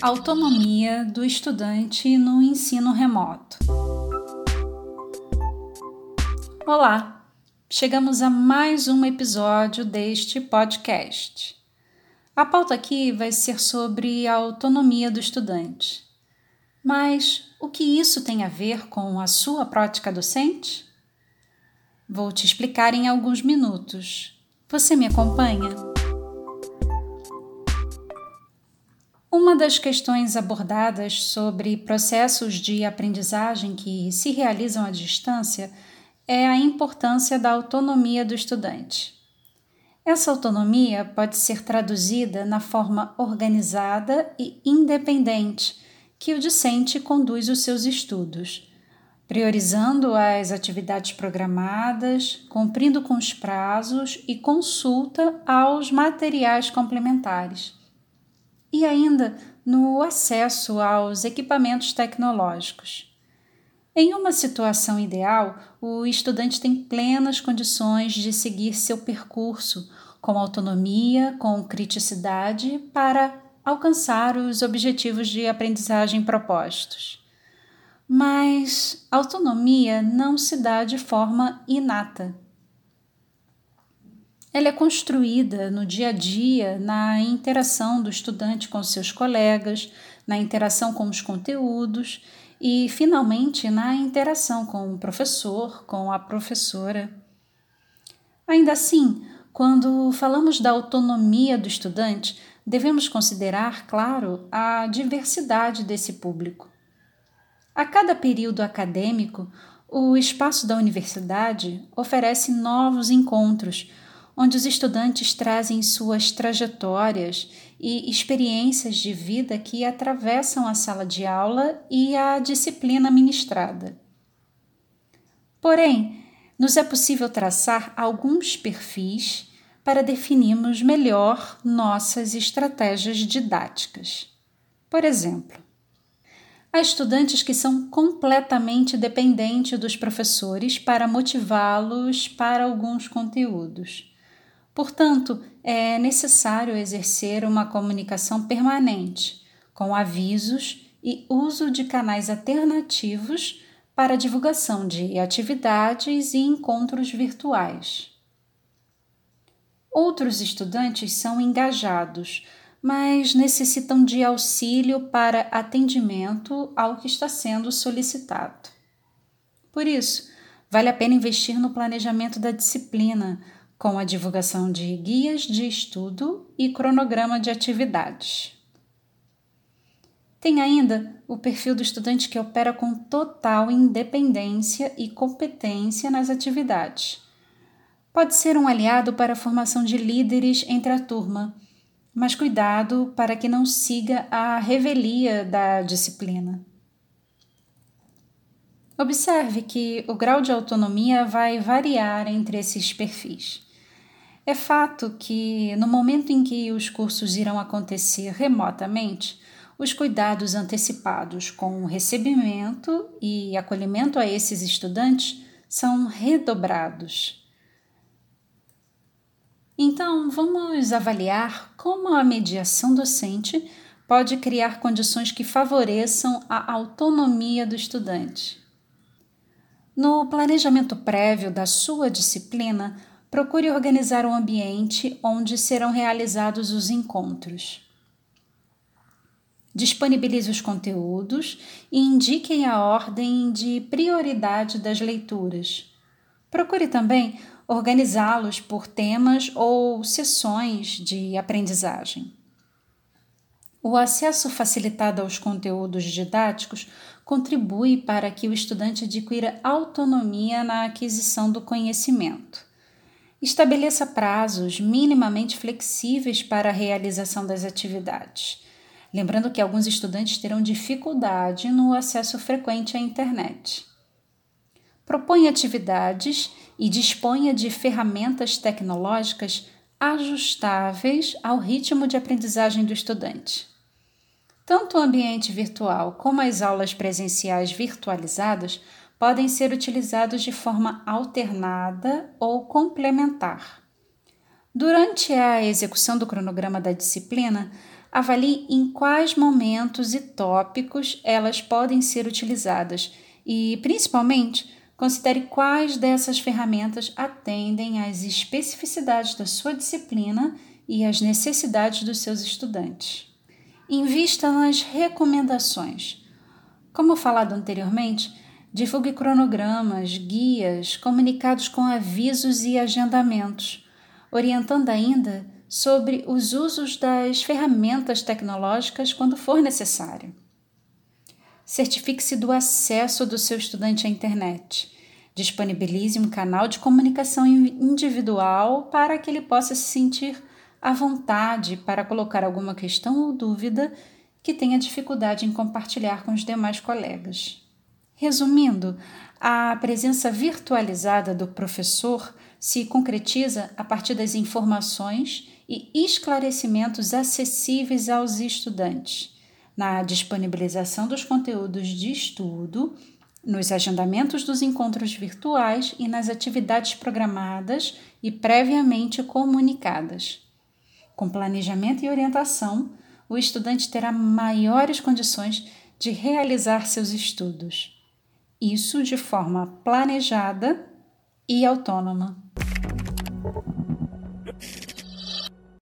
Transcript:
Autonomia do estudante no ensino remoto. Olá, chegamos a mais um episódio deste podcast. A pauta aqui vai ser sobre a autonomia do estudante. Mas o que isso tem a ver com a sua prática docente? Vou te explicar em alguns minutos. Você me acompanha? Uma das questões abordadas sobre processos de aprendizagem que se realizam à distância é a importância da autonomia do estudante. Essa autonomia pode ser traduzida na forma organizada e independente que o discente conduz os seus estudos, priorizando as atividades programadas, cumprindo com os prazos e consulta aos materiais complementares e ainda no acesso aos equipamentos tecnológicos. Em uma situação ideal, o estudante tem plenas condições de seguir seu percurso com autonomia, com criticidade, para alcançar os objetivos de aprendizagem propostos. Mas autonomia não se dá de forma inata ela é construída no dia a dia, na interação do estudante com seus colegas, na interação com os conteúdos e, finalmente, na interação com o professor, com a professora. Ainda assim, quando falamos da autonomia do estudante, devemos considerar, claro, a diversidade desse público. A cada período acadêmico, o espaço da universidade oferece novos encontros onde os estudantes trazem suas trajetórias e experiências de vida que atravessam a sala de aula e a disciplina ministrada. Porém, nos é possível traçar alguns perfis para definirmos melhor nossas estratégias didáticas. Por exemplo, há estudantes que são completamente dependentes dos professores para motivá-los para alguns conteúdos. Portanto, é necessário exercer uma comunicação permanente, com avisos e uso de canais alternativos para divulgação de atividades e encontros virtuais. Outros estudantes são engajados, mas necessitam de auxílio para atendimento ao que está sendo solicitado. Por isso, vale a pena investir no planejamento da disciplina com a divulgação de guias de estudo e cronograma de atividades. Tem ainda o perfil do estudante que opera com total independência e competência nas atividades. Pode ser um aliado para a formação de líderes entre a turma, mas cuidado para que não siga a revelia da disciplina. Observe que o grau de autonomia vai variar entre esses perfis. É fato que, no momento em que os cursos irão acontecer remotamente, os cuidados antecipados com o recebimento e acolhimento a esses estudantes são redobrados. Então, vamos avaliar como a mediação docente pode criar condições que favoreçam a autonomia do estudante. No planejamento prévio da sua disciplina, procure organizar um ambiente onde serão realizados os encontros. Disponibilize os conteúdos e indiquem a ordem de prioridade das leituras. Procure também organizá-los por temas ou sessões de aprendizagem. O acesso facilitado aos conteúdos didáticos contribui para que o estudante adquira autonomia na aquisição do conhecimento. Estabeleça prazos minimamente flexíveis para a realização das atividades. Lembrando que alguns estudantes terão dificuldade no acesso frequente à internet. Proponha atividades e disponha de ferramentas tecnológicas ajustáveis ao ritmo de aprendizagem do estudante. Tanto o ambiente virtual como as aulas presenciais virtualizadas podem ser utilizados de forma alternada ou complementar. Durante a execução do cronograma da disciplina, avalie em quais momentos e tópicos elas podem ser utilizadas e, principalmente, considere quais dessas ferramentas atendem às especificidades da sua disciplina e às necessidades dos seus estudantes. Invista nas recomendações. Como falado anteriormente, divulgue cronogramas, guias, comunicados com avisos e agendamentos, orientando ainda sobre os usos das ferramentas tecnológicas quando for necessário. Certifique-se do acesso do seu estudante à internet. Disponibilize um canal de comunicação individual para que ele possa se sentir à vontade para colocar alguma questão ou dúvida que tenha dificuldade em compartilhar com os demais colegas. Resumindo, a presença virtualizada do professor se concretiza a partir das informações e esclarecimentos acessíveis aos estudantes, na disponibilização dos conteúdos de estudo, nos agendamentos dos encontros virtuais e nas atividades programadas e previamente comunicadas. Com planejamento e orientação, o estudante terá maiores condições de realizar seus estudos. Isso de forma planejada e autônoma.